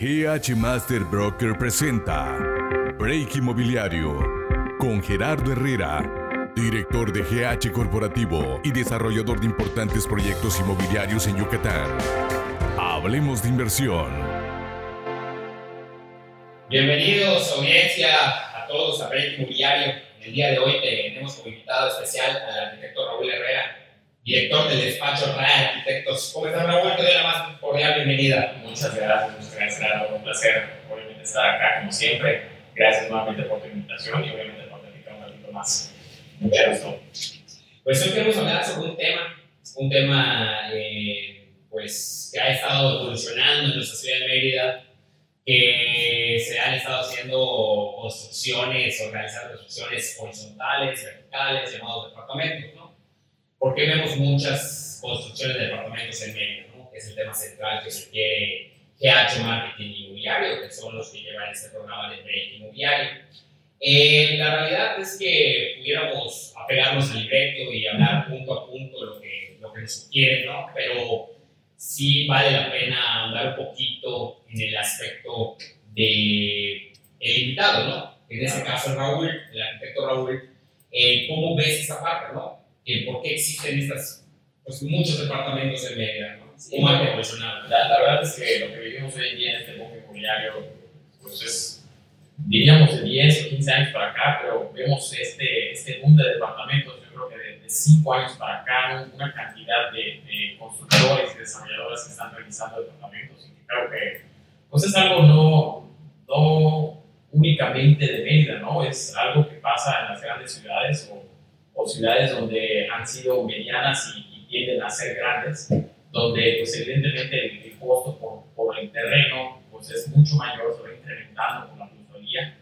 GH Master Broker presenta Break Inmobiliario con Gerardo Herrera, director de GH Corporativo y desarrollador de importantes proyectos inmobiliarios en Yucatán. Hablemos de inversión. Bienvenidos, audiencia, a todos a Break Inmobiliario. El día de hoy tenemos como invitado especial al arquitecto Raúl Herrera, director del despacho RAE Arquitectos. ¿Cómo estás, Raúl? Te doy la más cordial bienvenida. Muchas gracias, Un placer, obviamente, estar acá como siempre. Gracias nuevamente por tu invitación y obviamente por platicar un ratito más. Mucho gusto. Pues hoy queremos hablar sobre un tema, un tema eh, pues, que ha estado evolucionando en nuestra ciudad de Mérida, que se han estado haciendo construcciones, organizando construcciones horizontales, verticales, llamados departamentos, ¿no? ¿Por qué vemos muchas construcciones de departamentos en Mérida? ¿no? Es el tema central que sugiere GH Marketing Inmobiliario, que son los que llevan este programa de Break Inmobiliario. Eh, la realidad es que pudiéramos apegarnos al libreto y hablar punto a punto lo que, lo que nos sugieren, ¿no? Pero sí vale la pena andar un poquito en el aspecto de invitado, ¿no? En este caso Raúl, el arquitecto Raúl, eh, ¿cómo ves esa parte, no? por qué existen estas, pues, muchos departamentos en Mérida, ¿Cómo ha evolucionado? La, la, verdad es que lo que vivimos hoy en día en este boom inmobiliario, pues es, diríamos, de 10 o 15 años para acá, pero vemos este, este boom de departamentos, yo creo que de, 5 años para acá, una cantidad de, de constructores y desarrolladores que están realizando departamentos, y creo que, pues es algo no, no únicamente de Mérida, ¿no? Es algo que pasa en las grandes ciudades o o ciudades donde han sido medianas y, tienden a ser grandes, donde pues evidentemente el, costo por, por, el terreno pues es mucho mayor, se va incrementando con la plusvalía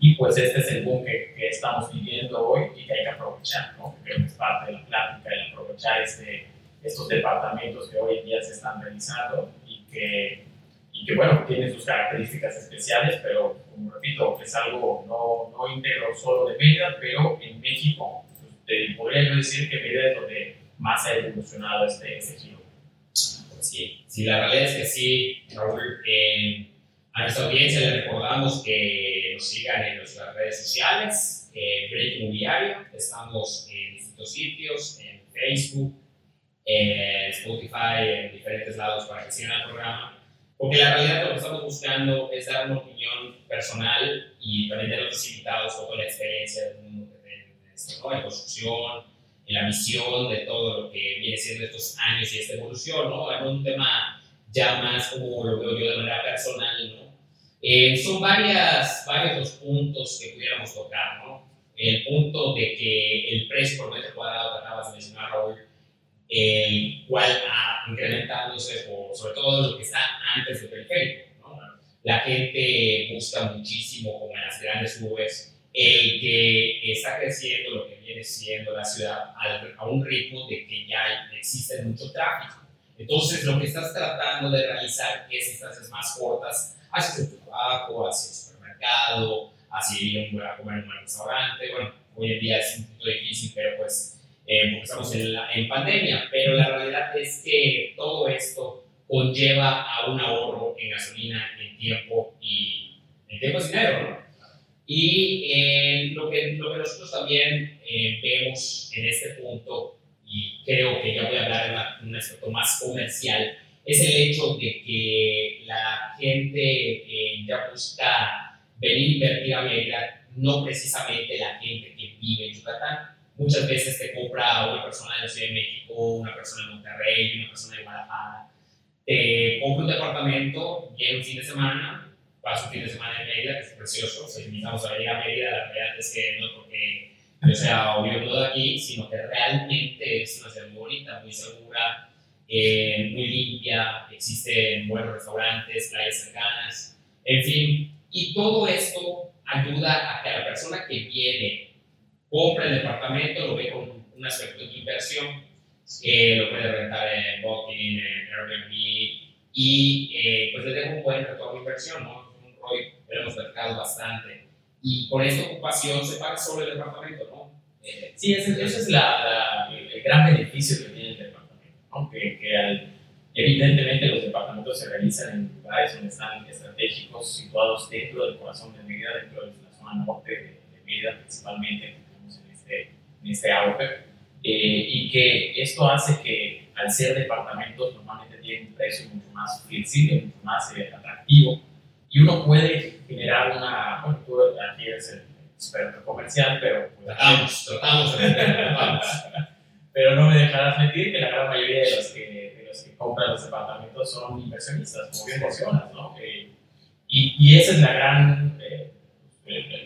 y pues este es el boom que, que, estamos viviendo hoy y que hay que aprovechar, ¿no? Creo que es parte de la plática, el aprovechar este, estos departamentos que hoy en día se están realizando y que, y que bueno, tienen sus características especiales, pero como repito, es algo no, no íntegro solo de Mérida, pero en México te podría yo decir que Mérida es donde más ha evolucionado este, este giro. Sí, sí, la realidad es que sí, Raúl. Eh, a nuestra audiencia le recordamos que nos sigan en nuestras redes sociales, eh, Break Inmobiliario. Estamos en distintos sitios, en Facebook, en Spotify, en diferentes lados para que sigan el programa. Porque la realidad lo que estamos buscando es dar una opinión personal y también de los invitados con la experiencia del mundo en construcción, en la visión de todo lo que viene siendo estos años y esta evolución, ¿no? En un tema ya más como lo veo yo de manera personal, ¿no? Eh, son varias, varios los puntos que pudiéramos tocar, ¿no? El punto de que el precio por metro cuadrado que acabas de mencionar, Raúl, el cual ha incrementándose por, sobre todo lo que está antes del periférico, ¿no? La gente busca muchísimo, como en las grandes urbes, el que está creciendo lo que viene siendo la ciudad a un ritmo de que ya existe mucho tráfico. Entonces, lo que estás tratando de realizar es distancias más cortas hacia tu trabajo, hacia el supermercado, hacia ir a comer en un restaurante. Bueno, hoy en día es un poquito difícil, pero pues eh, porque estamos en, en pandemia. Pero la realidad es que todo esto conlleva a un ahorro en gasolina, en tiempo y en tiempo es dinero, ¿no? Y eh, lo, que, lo que nosotros también eh, vemos en este punto, y creo que ya voy a hablar de un aspecto más comercial, es el hecho de que la gente eh, ya busca venir a invertir a Mérida, no precisamente la gente que vive en Yucatán. Muchas veces te compra una persona de la Ciudad de México, una persona de Monterrey, una persona de Guadalajara. Te compra un departamento, llega un fin de semana, paso un fin de semana en Mérida, que es precioso. Si invitamos a venir a Mérida, la realidad es que no porque yo sea obvio todo aquí, sino que realmente es una ciudad muy bonita, muy segura, eh, muy limpia, existen buenos restaurantes, playas cercanas, en fin. Y todo esto ayuda a que la persona que viene compre el departamento, lo ve con un aspecto de inversión, eh, lo puede rentar en Booking, en Airbnb, y eh, pues le deja un buen retorno de inversión, ¿no? Hoy hemos mercado bastante. Y con esta ocupación se paga sobre el departamento, ¿no? Eh, sí, ese, es la, el gran beneficio que tiene el departamento, ¿no? que, que al, Evidentemente los departamentos se realizan en lugares donde están estratégicos, situados dentro del corazón de Mérida, dentro de la zona norte de, de Mérida principalmente, en este, en este auge, eh, y que esto hace que al ser departamentos normalmente tienen un precio mucho más flexible, mucho más eh, atractivo, y uno puede generar una, bueno, tú aquí eres el experto comercial, pero... Pues, tratamos, tratamos, tratamos. pero no me dejarás mentir que la gran mayoría de los que, de los que compran los departamentos son inversionistas, como bien mencionas, ¿no? Eh, y, y, esa es la gran, eh,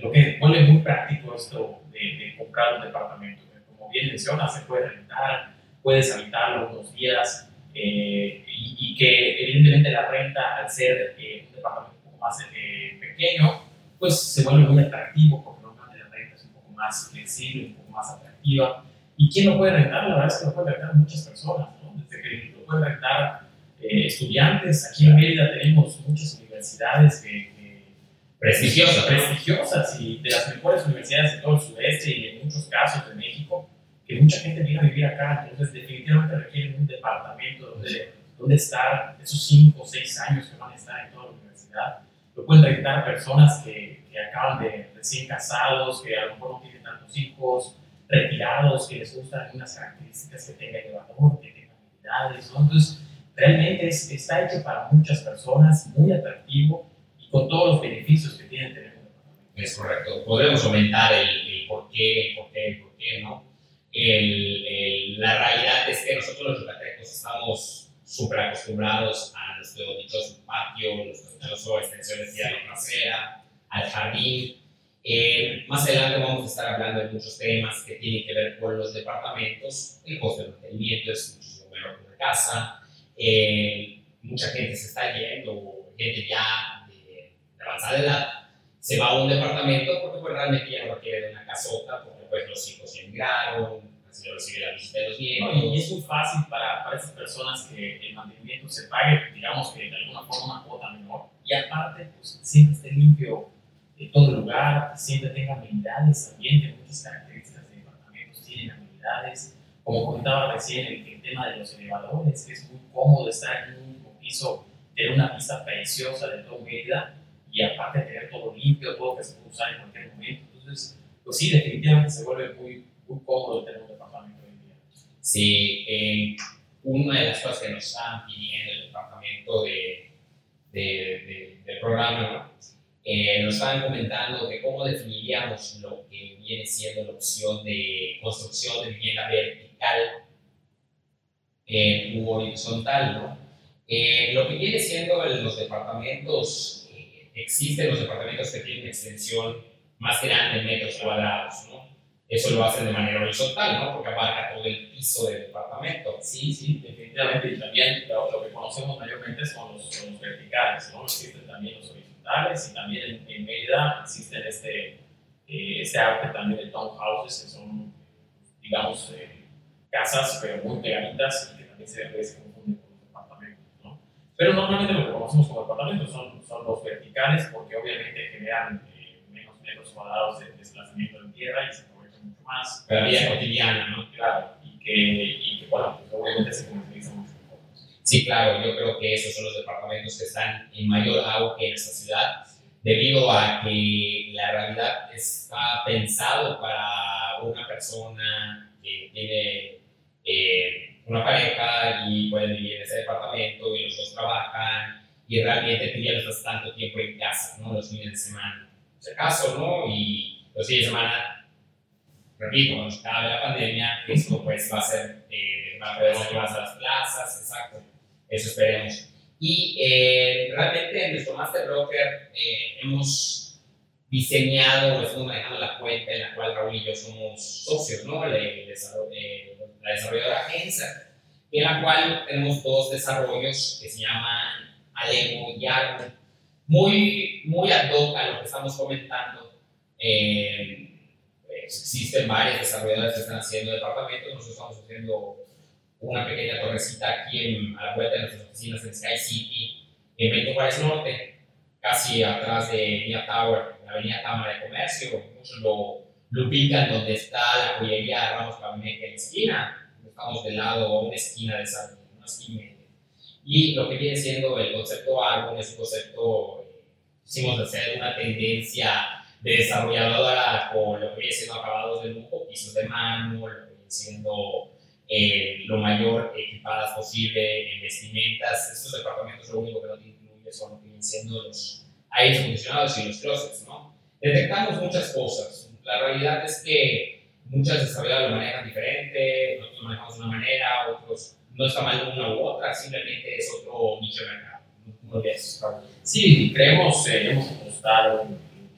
lo que vuelve muy práctico esto de, de, comprar un departamento. Como bien mencionas, se puede rentar, puedes habitarlo unos días eh, y, y, que evidentemente la renta, al ser un departamento más pequeño, pues se vuelve muy atractivo porque normalmente la renta es un poco más flexible, un poco más atractiva ¿Y quién lo puede rentar? La verdad es que lo pueden rentar muchas personas, ¿no? Desde que lo pueden rentar eh, estudiantes. Aquí en Mérida tenemos muchas universidades que, prestigiosas, prestigiosas y de las mejores universidades de todo el sudeste y en muchos casos de México, que mucha gente viene a vivir acá. Entonces, definitivamente requieren un departamento donde, donde estar esos 5 o 6 años que van a estar en toda la universidad. Lo pueden rentar personas que, que acaban de recién casados, que a lo mejor no tienen tantos hijos retirados, que les gustan unas características que tenga elevador, que tenga habilidades, ¿no? Entonces, realmente es, está hecho para muchas personas, muy atractivo y con todos los beneficios que tiene tener un departamento. Es correcto. Podemos aumentar el, el, por qué, el por qué, el por qué, ¿no? El, la realidad es que nosotros los yucatecos estamos súper acostumbrados a nuestro dichoso patio, nuestro dichoso extensiones de la trasera, al jardín, eh, más adelante vamos a estar hablando de muchos temas que tienen que ver con los departamentos. El costo de mantenimiento es muchísimo menor que una casa. Eh, mucha gente se está yendo, gente ya de, avanzada edad, se va a un departamento porque pues, realmente ya no quiere de una casota, porque pues los hijos ya emigraron, lo recibe la visita de los y es muy fácil para, para esas personas que el mantenimiento se pague, digamos que de alguna forma una cuota menor, y aparte, pues siempre esté limpio de todo el lugar, siempre tenga amenidades también, que muchas características de departamentos tienen amenidades. Como comentaba recién, el, el, tema de los elevadores, que es muy cómodo estar en un piso, tener una vista preciosa de todo Mérida y aparte tener todo limpio, todo que se puede usar en cualquier momento. Entonces, pues sí, definitivamente se vuelve muy, muy cómodo tener un departamento hoy día. Sí, eh, una de las cosas que nos están pidiendo el departamento de, de, de, del programa. Eh, nos estaban comentando que cómo definiríamos lo que viene siendo la opción de construcción de vivienda vertical eh, u horizontal, ¿no? Eh, lo que viene siendo los departamentos, eh, existen los departamentos que tienen extensión más grande en metros cuadrados, ¿no? Eso lo hacen de manera horizontal, ¿no? Porque abarca todo el piso del departamento. Sí, sí, definitivamente. Y también lo, lo que conocemos mayormente son los, son los verticales, ¿no? Existen también los horizontales y también en, en Mérida existen este, eh, este arte también de townhouses que son, digamos, eh, casas pero muy pegaditas y que también se, se con los departamentos. Pero normalmente lo que conocemos como departamentos son, son los verticales porque obviamente generan eh, menos metros cuadrados de desplazamiento en tierra y se más. La vida cotidiana, ¿no? Claro, y que, y que bueno, pues obviamente se comercializan mucho Sí, claro, yo creo que esos son los departamentos que están en mayor auge en esta ciudad, debido a que la realidad está pensado para una persona que tiene eh, una pareja y puede vivir en ese departamento y los dos trabajan y realmente tú ya no estás tanto tiempo en casa, ¿no? Los fines de semana, si acaso, ¿no? Y los fines de semana, repito, acabe la pandemia, esto pues va a ser, eh, ir más a las plazas, exacto eso esperemos. Y eh, realmente en nuestro Master Broker eh, hemos diseñado, estamos manejando la cuenta en la cual Raúl y yo somos socios, ¿no? La, la desarrolladora Agencia, en la cual tenemos dos desarrollos que se llaman Alemo y Armo, muy, muy ad hoc a lo que estamos comentando. Eh, pues, existen varias desarrolladoras que están haciendo departamentos, nosotros estamos haciendo una pequeña torrecita aquí en, a la vuelta de nuestras oficinas en Sky City, en Benito Juárez Norte, casi atrás de Mia Tower, la avenida Cámara de Comercio. Muchos lo, lo ubican donde está la joyería Ramos Pavimente en la esquina. Estamos del lado, una esquina de esa, una esquina Y lo que viene siendo el concepto árbol es un concepto, hicimos hacer una tendencia de desarrolladora con lo que viene siendo acabados de lujo, pisos de mármol, lo que viene siendo eh, lo mayor equipadas posible en vestimentas. Estos departamentos lo único que no te incluye son lo que vienen siendo los aires acondicionados y los closets, ¿no? Detectamos muchas cosas. La realidad es que muchas desarrolladoras lo manejan diferente, nosotros lo manejamos de una manera, otros no está mal una u otra, simplemente es otro nicho de mercado. ¿Cómo ves? Sí, creemos, eh, hemos apostado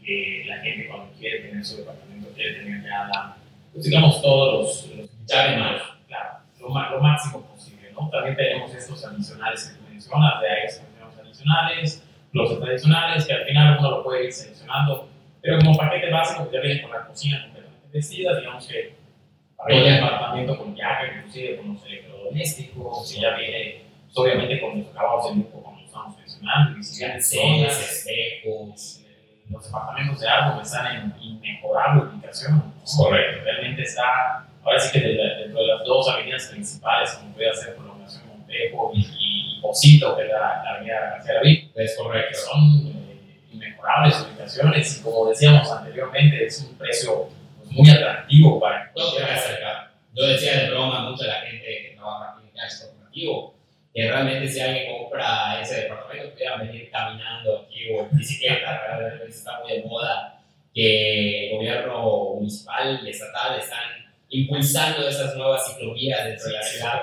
que la gente cuando quiere tener su departamento, quiere tener ya la, pues digamos, todos los, los ya claro, lo, lo, máximo posible, ¿no? También tenemos estos adicionales que tú mencionas, de aires adicionales, los adicionales, que al final uno lo puede ir seleccionando, pero como paquete básico, pues ya viene con la cocina completamente vestida, digamos que para el departamento con llave, inclusive con los electrodomésticos, y ya viene, obviamente, con los acabados de lujo, como estamos mencionando, y si espejos, los departamentos de árbol están en inmejorable ubicación. Correcto. Realmente está, ahora sí que dentro de las dos avenidas principales, como puede ser Prolongación Montejo y, y Posito, que es la, avenida García David, es correcto. Son eh, inmejorables ubicaciones y como decíamos anteriormente, es un precio pues, muy atractivo para todo cerca. Yo decía de broma mucho a la gente que trabaja aquí en cash corporativo que realmente si alguien compra ese departamento pudiera venir caminando aquí o en bicicleta, realmente está muy de moda que el gobierno municipal y estatal están impulsando esas nuevas ciclovías dentro de la ciudad,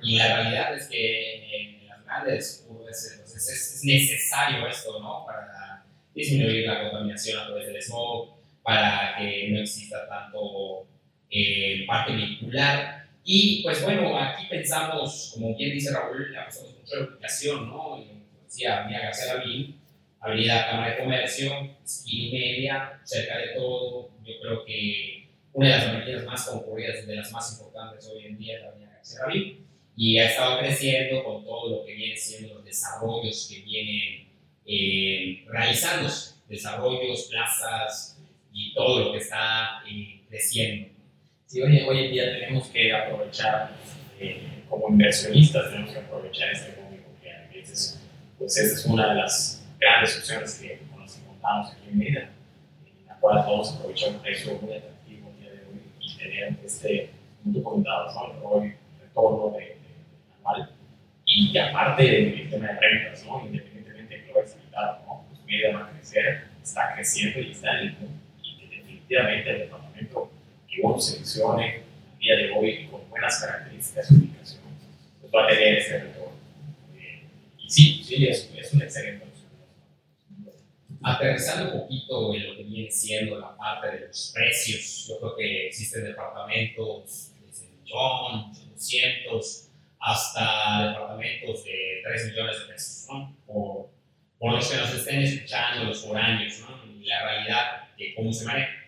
y la realidad es que en las grandes urbes pues, es, necesario esto, ¿no? Para disminuir la contaminación a través del smog, para que no exista tanto eh, parte vehicular y pues bueno, aquí pensamos, como bien dice Raúl, apostamos mucho en la ubicación, ¿no? decía Avenida García Lavín, Avenida Cámara de Comercio, esquina y media, cerca de todo. Yo creo que una de las avenidas más concurridas, de las más importantes hoy en día, es la Avenida García Lavín. Y ha estado creciendo con todo lo que viene siendo los desarrollos que vienen eh, realizándose, desarrollos, plazas y todo lo que está eh, creciendo. Sí, hoy, hoy en día tenemos que aprovechar, eh, como inversionistas, tenemos que aprovechar este que a veces, pues esta es una de las grandes opciones que, con las que contamos aquí en Mérida, en la cual podemos aprovechar un precio muy atractivo el día de hoy y tener este, muy documentado, ¿no? Hoy, retorno de, de, anual. Y aparte del tema de rentas, ¿no? Independientemente de que lo vaya a ¿no? Pues Mérida va a crecer, está creciendo y está en el mundo. Y que definitivamente el departamento uno seleccione a día de hoy con buenas características de ubicación, pues va a tener ese retorno. Eh, y sí, sí, es, es una excelente. Aterrizando un poquito en lo que viene siendo la parte de los precios, yo creo que existen departamentos desde millón, 200, hasta departamentos de 3 millones de pesos, ¿no? Por, por los que nos estén escuchando, los foráneos, ¿no? Y la realidad de cómo se maneja.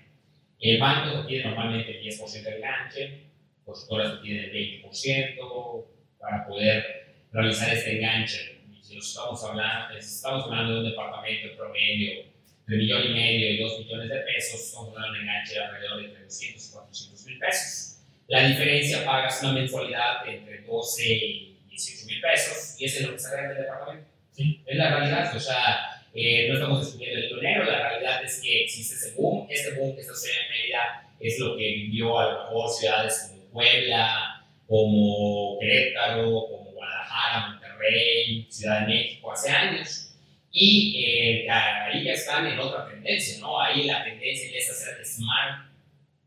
El banco tiene normalmente el 10% de enganche, constructoras tienen el 20% para poder realizar este enganche. si estamos hablando, estamos hablando de un departamento promedio de millón y medio y dos millones de pesos, estamos hablando de un enganche de alrededor de 300 y 400 mil pesos. La diferencia pagas una mensualidad entre 12 y 18 mil pesos y ese es lo que sale del departamento. ¿Sí? Es la realidad, o sea, eh, no estamos descubriendo el pionero, la realidad es que existe ese boom. Este boom que está sucediendo en Mérida es lo que vivió a lo mejor ciudades como Puebla, como Querétaro, como Guadalajara, Monterrey, Ciudad de México hace años. Y eh, ahí ya están en otra tendencia, ¿no? Ahí la tendencia es hacer smart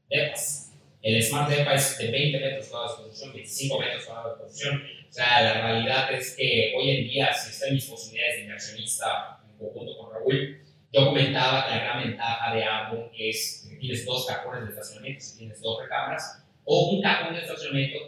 depas. El smart depa es de 20 metros cuadrados de construcción, 25 metros cuadrados de construcción. O sea, la realidad es que hoy en día, si están mis posibilidades de inversionista junto con Raúl, yo comentaba que la gran ventaja de Avon es que tienes dos cajones de estacionamiento, si tienes dos recámaras, o un cajón de estacionamiento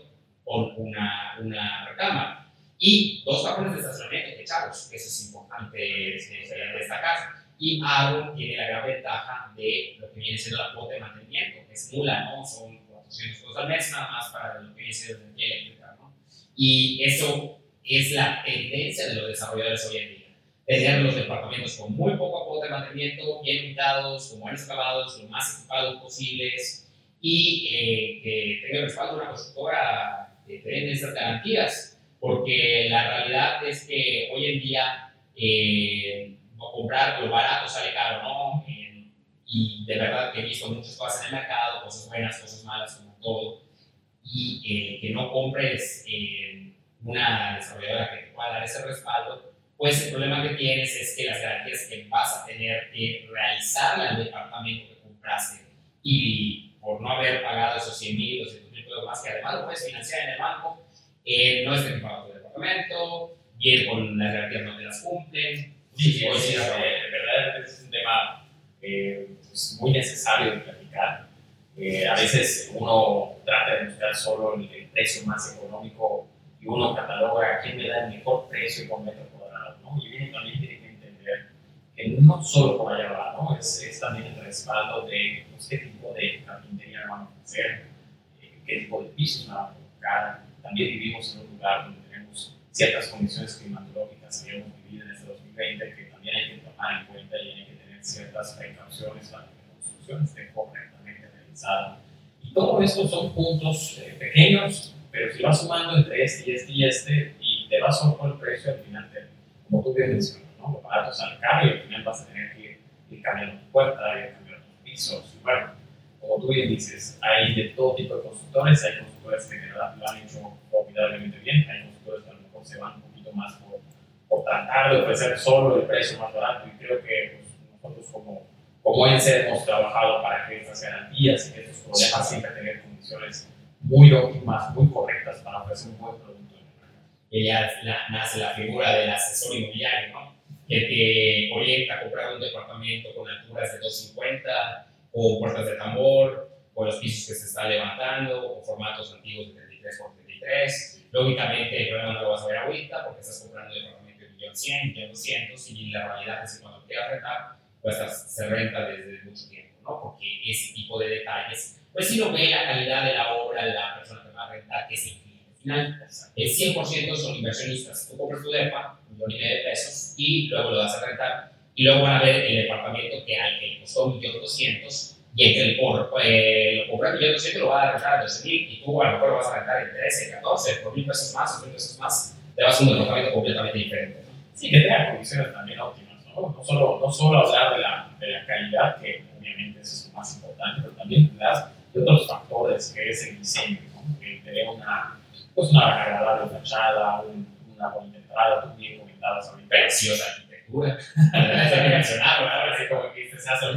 con una, una recámara. Y dos cajones de estacionamiento echados, eso es importante destacar. Y Avon tiene la gran ventaja de lo que viene siendo la cuota de mantenimiento, que es nula, ¿no? Son 400 pesos al mes nada más para lo que viene siendo energía eléctrica, ¿no? Y eso es la tendencia de los desarrolladores hoy en día tener los departamentos con muy poco aporte de mantenimiento, bien ubicados, con buenos acabados, lo más equipados posibles y eh, que tenga respaldo una constructora que tenga esas garantías. porque la realidad es que hoy en día eh, comprar lo barato sale caro, ¿no? y de verdad que he visto muchas cosas en el mercado, cosas buenas, cosas malas, como todo, y eh, que no compres eh, una desarrolladora que te pueda dar ese respaldo, pues el problema que tienes es que las garantías que vas a tener que realizar al departamento que compraste y por no haber pagado esos 100 mil, 200 mil pesos más, que además lo puedes financiar en el banco, eh, no estén pagando tu departamento, bien con las garantías no te las cumplen. Sí, sí, sí, de verdad es un tema eh, pues muy necesario de platicar. Eh, a veces uno trata de buscar solo el, precio más económico y uno cataloga a quién me da el mejor precio por metro ¿no? Y también tiene que entender que no solo por allá va, ¿no? Es, es también el respaldo de pues, qué tipo de carpintería van a hacer, eh, qué tipo de pisos van a colocar. También vivimos en un lugar donde tenemos ciertas condiciones climatológicas que hemos vivido en este 2020 que también hay que tomar en cuenta y hay que tener ciertas precauciones para que la construcción esté correctamente realizada. Y todo esto son puntos eh, pequeños, pero si vas sumando entre este y este y este y te vas por el precio, al final, te, como tú bien mencionas, ¿no? barato sale caro y al final vas a tener que ir cambiando tu puerta, ir cambiando tus pisos. Y bueno, como tú bien dices, hay de todo tipo de constructores, hay constructores que lo han hecho formidablemente bien, hay constructores que a lo mejor se van un poquito más por, por tratar de ofrecer solo el precio más barato y creo que pues, nosotros como, como ENSE hemos trabajado para que estas garantías y que estos problemas siempre tengan condiciones muy óptimas, muy correctas para ofrecer un buen producto. Ya nace la figura del asesor inmobiliario, ¿no? que te orienta a comprar un departamento con alturas de 250 o puertas de tambor, o los pisos que se están levantando, o formatos antiguos de 33 por 33. Lógicamente, el problema no lo vas a ver ahorita porque estás comprando departamento de 1.100.000, 1.200.000 y la realidad es que cuando quieras rentar, pues se renta desde mucho tiempo, ¿no? Porque ese tipo de detalles, pues si no ve la calidad de la obra, la persona que va a rentar, que es final, el 100% son inversionistas. Tú compras tu depa, un millón y medio de pesos, y luego lo vas a rentar y luego van a ver el departamento que al que le costó 1.200.000 y el que le eh, lo compró en 1.200.000 lo va a rentar a 12.000 y tú a lo mejor lo vas a rentar en 13, 14, por mil pesos más o mil pesos más, te vas a un departamento completamente diferente. Sí, que tenga condiciones también óptimas, ¿no? No solo, no solo hablar de la, de la calidad, que obviamente es lo más importante, pero también de otros factores, que es el diseño, ¿no? que te una, pues una agradable fachada, un, una bonita entrada, tú bien comentabas ahorita. Preciosa arquitectura. mencionado, ahora sí como que se hace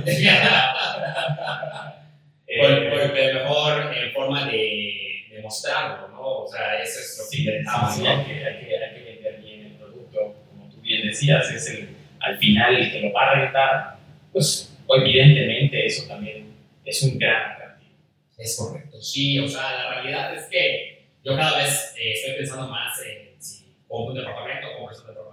eh, porque mejor en forma de, de, mostrarlo, ¿no? O sea, eso es lo sí, que sí, ¿no? hay, que, hay, que, hay que vender bien el producto, como tú bien decías, es el, al final el que lo va a rentar, pues evidentemente eso también es un gran atractivo. Es correcto, sí, o sea, la realidad es que yo cada vez eh, estoy pensando más en si compro un departamento, compro un departamento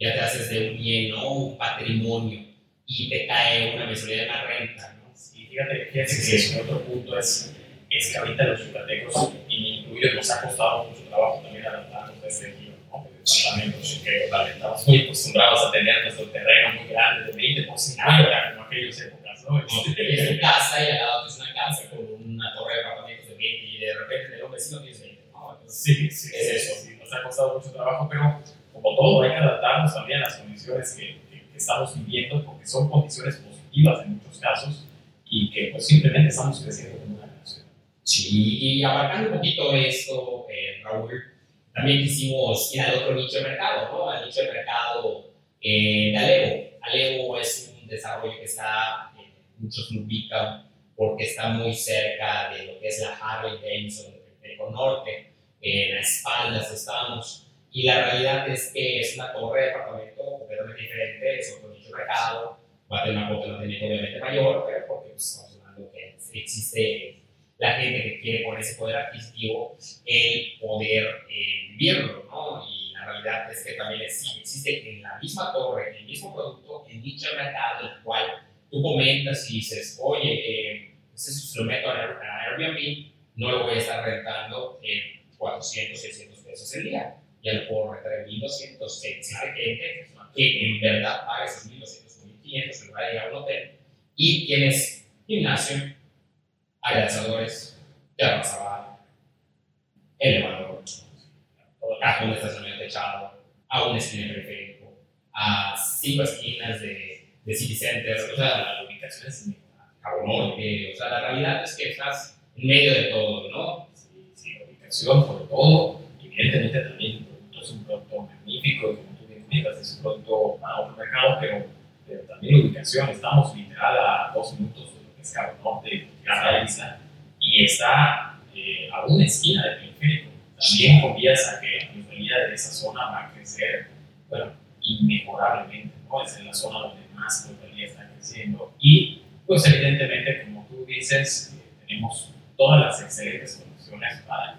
ya te haces de un bien, ¿no? Un patrimonio y te cae una mensualidad de una renta, ¿no? Y fíjate, fíjate que otro punto es, es que ahorita los yucatecos, y incluyo, nos ha costado mucho trabajo también adaptarnos a giro, ¿no? De departamentos que vale, estamos muy acostumbrados a tener nuestro terreno muy grande, de 20 por 50, como aquellas épocas, ¿no? Es tu casa y al lado es una casa con una torre de apartamentos de 20 y tienes 20, ¿no? Sí, sí, es eso. Sí, nos ha costado mucho trabajo, pero como todo, hay que adaptarnos también a las condiciones que, que, estamos viviendo, porque son condiciones positivas en muchos casos y que pues simplemente estamos creciendo como una nación. Sí, y abarcando un poquito esto, eh, Raúl, también quisimos ir al otro nicho de mercado, ¿no? Al nicho de mercado eh, de Alevo. Alevo es un desarrollo que está, eh, muchos lo ubican porque está muy cerca de lo que es la Harley Davidson Norte. En las espaldas estamos y la realidad es que es una torre de departamento completamente diferente, es otro nicho de mercado, va a tener una potencia obviamente mayor, pero porque pues, estamos hablando que existe la gente que quiere con ese poder adquisitivo el poder eh, vivirlo, ¿no? Y la realidad es que también existe en la misma torre, en el mismo producto, en dicho mercado, el cual tú comentas y dices, oye, eh, ese lo meto a Airbnb, no lo voy a estar rentando en 400, 600 pesos el día y al puedo rentar en 1200. Existe gente que en verdad paga esos 1200 1500 en lugar de ir a un hotel y tienes gimnasio, agradecedores, terraza bar, elevador. cajón de estacionamiento techado, a un esquina periférico, a cinco esquinas de, de City o sea, la ubicación es Cabo Norte, o sea, la realidad es que estás en medio de todo, ¿no? Sí, sí, la ubicación, por todo, evidentemente también el producto es un producto magnífico, como tú bien indicas, es un producto para otro mercado, pero, pero también la ubicación, estamos literal a dos minutos de lo que es Cabo Norte, la isla, y está eh, a una esquina del periférico. También confías a que la plusvalía de esa zona va a crecer, bueno, inmejorablemente, ¿no? Es en la zona donde más plusvalía está creciendo. Y, pues, evidentemente, como tú dices, eh, tenemos todas las excelentes condiciones para,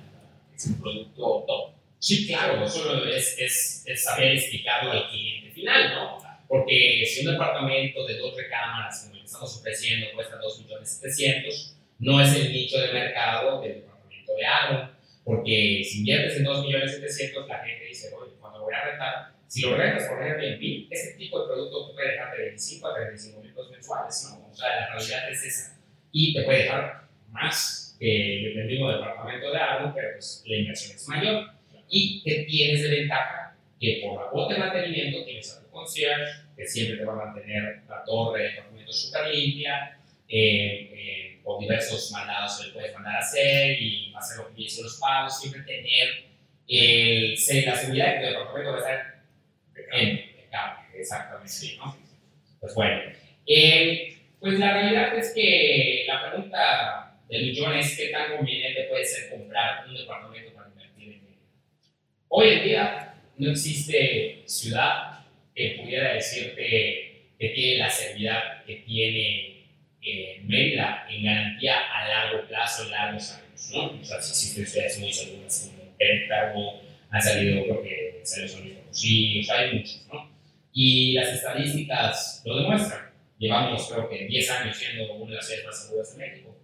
sea un producto top. Sí, claro, eso es, es, es, saber explicarlo al cliente final, ¿no? Porque si un departamento de dos recámaras, como el que estamos ofreciendo, cuesta 2.700.000, no es el nicho de mercado del departamento de agua, porque si inviertes en 2.700.000, la gente dice, oye, cuando voy a rentar, si lo rentas por Airbnb, ese tipo de producto te puede dejar de 25 a 35 mil pesos mensuales, ¿no? O sea, la realidad es esa. Y te puede dejar más que el mismo departamento de agua, pero pues la inversión es mayor. Y que tienes de ventaja que por la cuota de mantenimiento tienes a tu concierge, que siempre te va a mantener la torre de departamento súper limpia, eh, eh, o diversos mandados que le puedes mandar a hacer y hacer lo que dicen los pagos, siempre tener el, la seguridad de que tu departamento va a estar en cambio, exactamente, sí, ¿no? Pues bueno, eh, pues la realidad es que la pregunta del millón es qué tan conveniente puede ser comprar un departamento para invertir en él. Hoy en día no existe ciudad que pudiera decirte que tiene la seguridad que tiene en Mérida en garantía a largo plazo, largos años, ¿no? O sea, si existen ciudades muy seguras como Querétaro, han salido, creo que salió San Luis Potosí, o sea, hay muchos, ¿no? Y las estadísticas lo demuestran. Llevamos, creo que 10 años siendo una de las ciudades más seguras de México.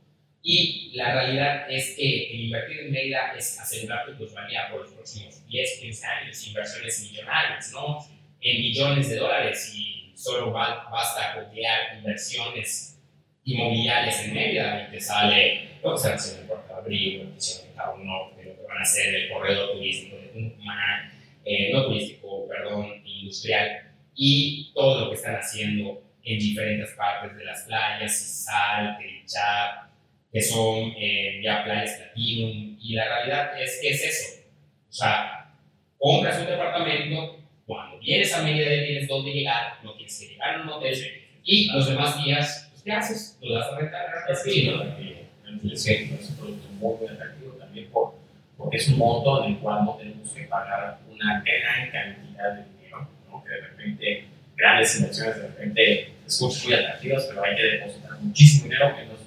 Y la realidad es que el invertir en Mérida es asegurar tu plusvalía por los próximos 10, 15 años, inversiones millonarias, ¿no? En millones de dólares y solo basta copiar inversiones inmobiliarias en Mérida y te sale lo que se hace en el Puerto Abril, que se en Cabo Norte, lo que van a hacer el corredor turístico de Tucumán, eh, no turístico, perdón, industrial, y todo lo que están haciendo en diferentes partes de las playas, Sal, Terichá, que son eh, ya playas Platinum, y la realidad es que es eso. O sea, compras un departamento, cuando vienes a Mérida tienes dónde llegar, no tienes que llegar a un hotel, y los demás días ¿qué haces? Lo das a rentar Es que ¿no? Es un producto muy, muy atractivo también por, porque es un monto en el cual no tenemos que pagar una gran cantidad de dinero, ¿no? que de repente grandes inversiones de repente escuchan muy atractivas, pero hay que depositar muchísimo dinero en los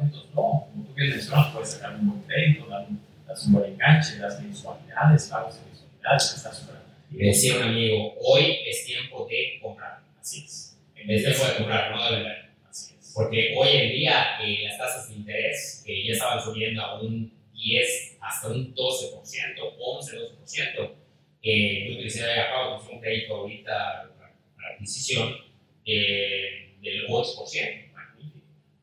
departamentos. No, como tú bien mencionas, puedes sacar un buen crédito, dar un, un buen enganche, das mensualidades, pagos de mensualidades, está súper atractivo. Decía un amigo, hoy es tiempo de comprar. Así es. En vez de comprar, no de vender. Porque hoy en día eh, las tasas de interés que ya estaban subiendo a un 10 hasta un 12%, 11, 12%, eh, yo utilicé de un crédito ahorita para adquisición eh, del 8%.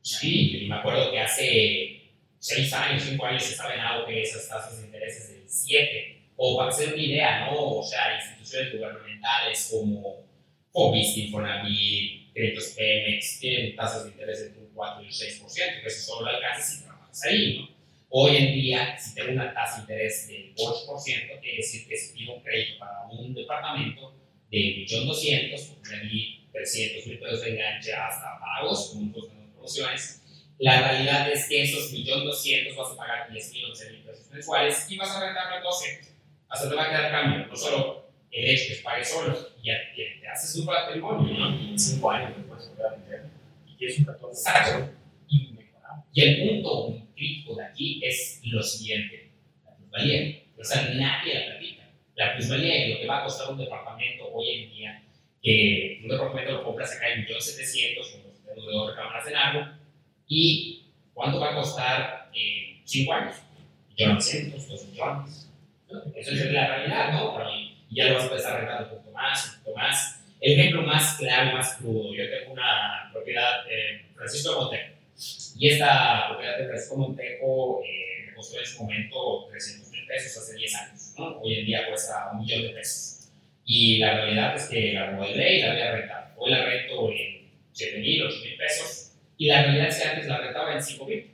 Sí, y me acuerdo que hace 6 años, 5 años estaba en auge esas tasas de intereses del 7. O para hacer una idea, ¿no? O sea, instituciones gubernamentales como FOBIS, Infonavit, créditos Pemex tienen tasas de interés entre un 4 y un 6%, que eso solo lo alcanza si trabajas ahí, ¿no? Hoy en día, si tengo una tasa de interés del 8%, quiere decir que si pido un crédito para un departamento de 1.200.000, porque le di 300 mil pesos de enganche hasta pagos, con promociones, la realidad es que esos 1.200.000 vas a pagar 10.000 o 11.000 pesos mensuales y vas a rentarlo 12. Hasta te va a quedar cambio, no solo el hecho que pague solo y ya te, haces un patrimonio, ¿no? Y en cinco años después volver a vender. Y es un 14% Exacto. inmejorable. Y el punto crítico de aquí es lo siguiente: la plusvalía. O sea, nadie la platica. La plusvalía es lo que va a costar un departamento hoy en día, que un departamento lo compras acá en 1.700.000, dos recámaras en algo, y ¿cuánto va a costar en 5 años? 1.900.000, 2 millones. Eso es la realidad, ¿no? Para mí y ya lo vas a empezar rentando un poco más, un poco más. El ejemplo más claro, más crudo, yo tengo una propiedad en Francisco Montejo y esta propiedad de Francisco Montejo eh, me costó en su momento 300 mil pesos hace 10 años. ¿no? Hoy en día cuesta un millón de pesos. Y la realidad es que la remodelé y la voy a rentar. Hoy la rento en 7 mil, 8 mil pesos. Y la realidad es que antes la rentaba en 5 mil.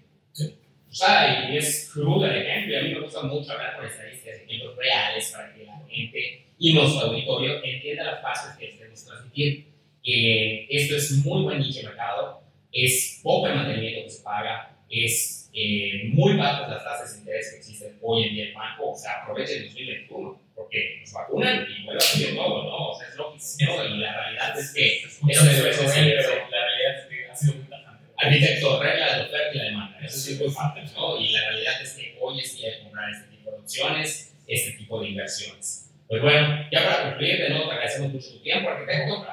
O sea, y es crudo el ejemplo. Y a mí me gusta mucho hablar con estadísticas, ejemplos reales para que la gente y nuestro auditorio entienda las fases que queremos transmitir. Eh, esto es muy buen nicho de mercado, es poco el mantenimiento que se paga, es eh, muy bajas las tasas de interés que existen hoy en día en el banco, o sea, aprovechen el 2021, porque nos vacunan y vuelve a subir todo, ¿no? O sea, es lo que hicieron y la realidad es que eso es pero la realidad es que ha sido muy tajante. Arquitecto, regla de oferta y la demanda, eso es muy fácil, ¿no? Y la realidad es que hoy es día de comprar este tipo de opciones, este tipo de inversiones. Pues bueno, ya para concluir, de nuevo te agradecemos mucho tu tiempo, arquitecto,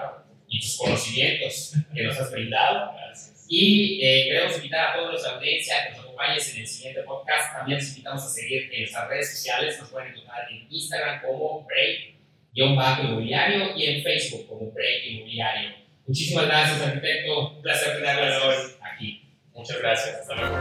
y tus conocimientos que nos has brindado. Y eh, queremos invitar a todos los audiencia que nos acompañes en el siguiente podcast. También les invitamos a seguir en nuestras redes sociales. Nos pueden encontrar en Instagram como Break-Inmobiliario y en Facebook como Break Inmobiliario. Muchísimas gracias, arquitecto. Un placer tenerlo aquí. Muchas gracias. Hasta luego.